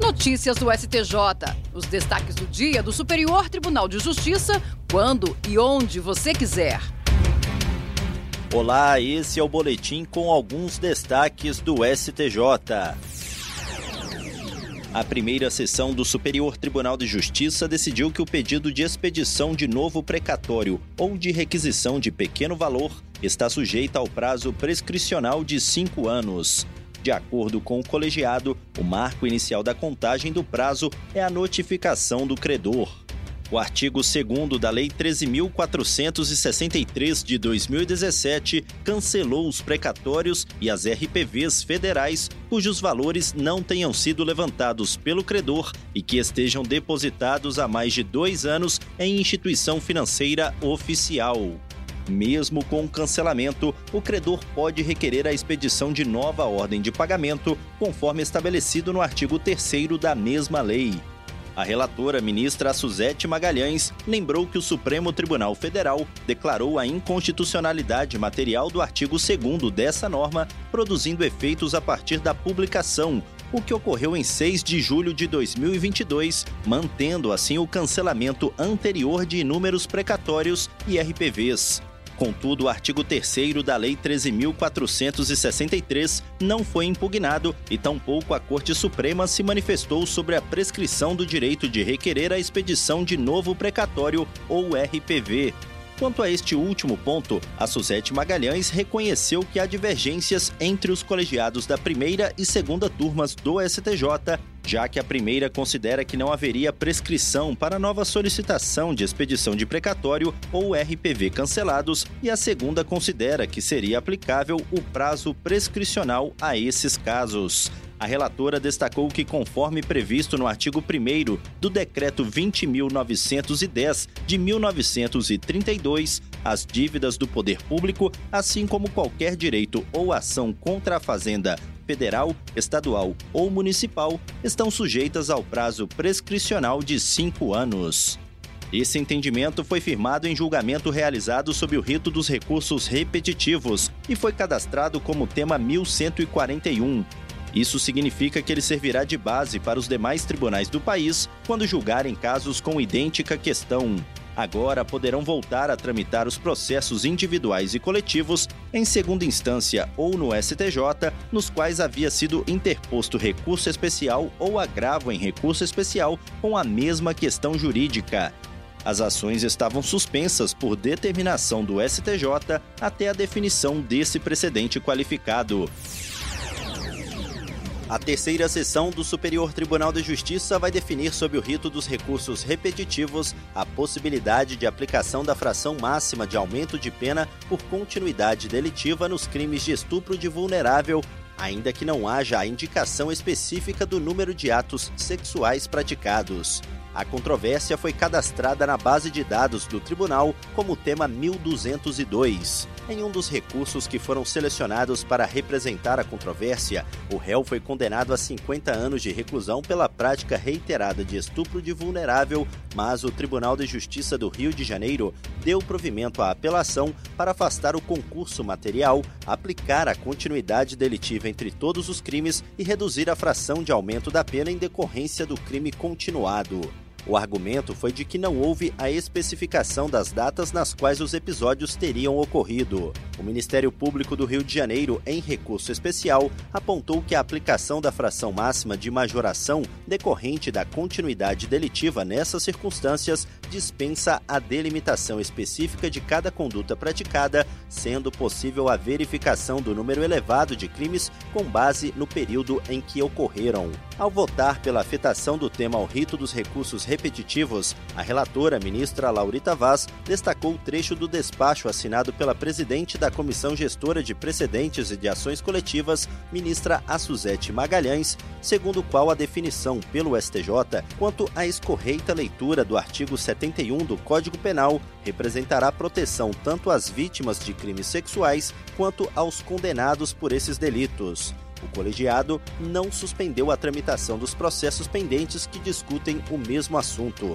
Notícias do STJ. Os destaques do dia do Superior Tribunal de Justiça, quando e onde você quiser. Olá, esse é o boletim com alguns destaques do STJ. A primeira sessão do Superior Tribunal de Justiça decidiu que o pedido de expedição de novo precatório ou de requisição de pequeno valor está sujeito ao prazo prescricional de cinco anos. De acordo com o colegiado, o marco inicial da contagem do prazo é a notificação do credor. O artigo 2 da Lei 13.463 de 2017 cancelou os precatórios e as RPVs federais cujos valores não tenham sido levantados pelo credor e que estejam depositados há mais de dois anos em instituição financeira oficial. Mesmo com o cancelamento, o credor pode requerer a expedição de nova ordem de pagamento, conforme estabelecido no artigo 3 da mesma lei. A relatora, ministra Suzete Magalhães, lembrou que o Supremo Tribunal Federal declarou a inconstitucionalidade material do artigo 2 dessa norma, produzindo efeitos a partir da publicação, o que ocorreu em 6 de julho de 2022, mantendo assim o cancelamento anterior de inúmeros precatórios e RPVs. Contudo, o artigo 3 da Lei 13.463 não foi impugnado e tampouco a Corte Suprema se manifestou sobre a prescrição do direito de requerer a expedição de novo precatório ou RPV. Quanto a este último ponto, a Suzete Magalhães reconheceu que há divergências entre os colegiados da primeira e segunda turmas do STJ já que a primeira considera que não haveria prescrição para nova solicitação de expedição de precatório ou RPV cancelados, e a segunda considera que seria aplicável o prazo prescricional a esses casos. A relatora destacou que, conforme previsto no artigo 1 do Decreto 20.910 de 1932, as dívidas do poder público, assim como qualquer direito ou ação contra a Fazenda federal, estadual ou municipal estão sujeitas ao prazo prescricional de cinco anos. Esse entendimento foi firmado em julgamento realizado sob o rito dos recursos repetitivos e foi cadastrado como tema 1141. Isso significa que ele servirá de base para os demais tribunais do país quando julgarem casos com idêntica questão agora poderão voltar a tramitar os processos individuais e coletivos em segunda instância ou no STJ, nos quais havia sido interposto recurso especial ou agravo em recurso especial com a mesma questão jurídica. As ações estavam suspensas por determinação do STJ até a definição desse precedente qualificado. A terceira sessão do Superior Tribunal de Justiça vai definir sob o rito dos recursos repetitivos a possibilidade de aplicação da fração máxima de aumento de pena por continuidade delitiva nos crimes de estupro de vulnerável, ainda que não haja a indicação específica do número de atos sexuais praticados. A controvérsia foi cadastrada na base de dados do tribunal como tema 1202. Em um dos recursos que foram selecionados para representar a controvérsia, o réu foi condenado a 50 anos de reclusão pela prática reiterada de estupro de vulnerável, mas o Tribunal de Justiça do Rio de Janeiro deu provimento à apelação para afastar o concurso material, aplicar a continuidade delitiva entre todos os crimes e reduzir a fração de aumento da pena em decorrência do crime continuado. O argumento foi de que não houve a especificação das datas nas quais os episódios teriam ocorrido. O Ministério Público do Rio de Janeiro, em recurso especial, apontou que a aplicação da fração máxima de majoração decorrente da continuidade delitiva nessas circunstâncias dispensa a delimitação específica de cada conduta praticada, sendo possível a verificação do número elevado de crimes com base no período em que ocorreram. Ao votar pela afetação do tema ao rito dos recursos repetitivos, a relatora, ministra Laurita Vaz, destacou o trecho do despacho assinado pela presidente da Comissão Gestora de Precedentes e de Ações Coletivas, ministra Assuzete Magalhães, segundo o qual a definição pelo STJ quanto à escorreita leitura do artigo 71 do Código Penal representará proteção tanto às vítimas de crimes sexuais quanto aos condenados por esses delitos. O colegiado não suspendeu a tramitação dos processos pendentes que discutem o mesmo assunto.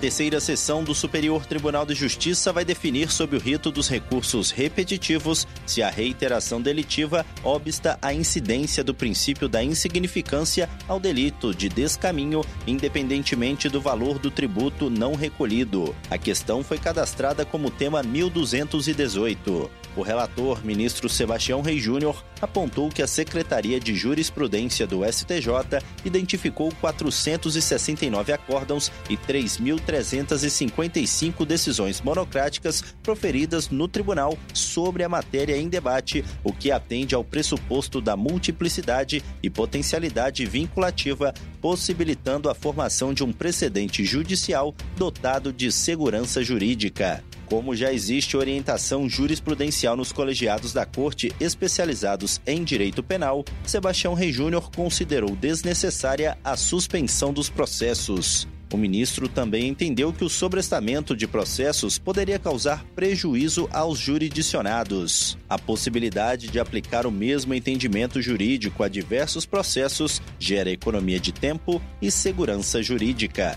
terceira sessão do Superior Tribunal de Justiça vai definir sob o rito dos recursos repetitivos se a reiteração delitiva obsta a incidência do princípio da insignificância ao delito de descaminho, independentemente do valor do tributo não recolhido. A questão foi cadastrada como tema 1218. O relator, ministro Sebastião Rei Júnior, apontou que a Secretaria de Jurisprudência do STJ identificou 469 acórdãos e 3.355 decisões monocráticas proferidas no tribunal sobre a matéria em debate, o que atende ao pressuposto da multiplicidade e potencialidade vinculativa, possibilitando a formação de um precedente judicial dotado de segurança jurídica. Como já existe orientação jurisprudencial nos colegiados da Corte especializados em direito penal, Sebastião Rei Júnior considerou desnecessária a suspensão dos processos. O ministro também entendeu que o sobrestamento de processos poderia causar prejuízo aos jurisdicionados. A possibilidade de aplicar o mesmo entendimento jurídico a diversos processos gera economia de tempo e segurança jurídica.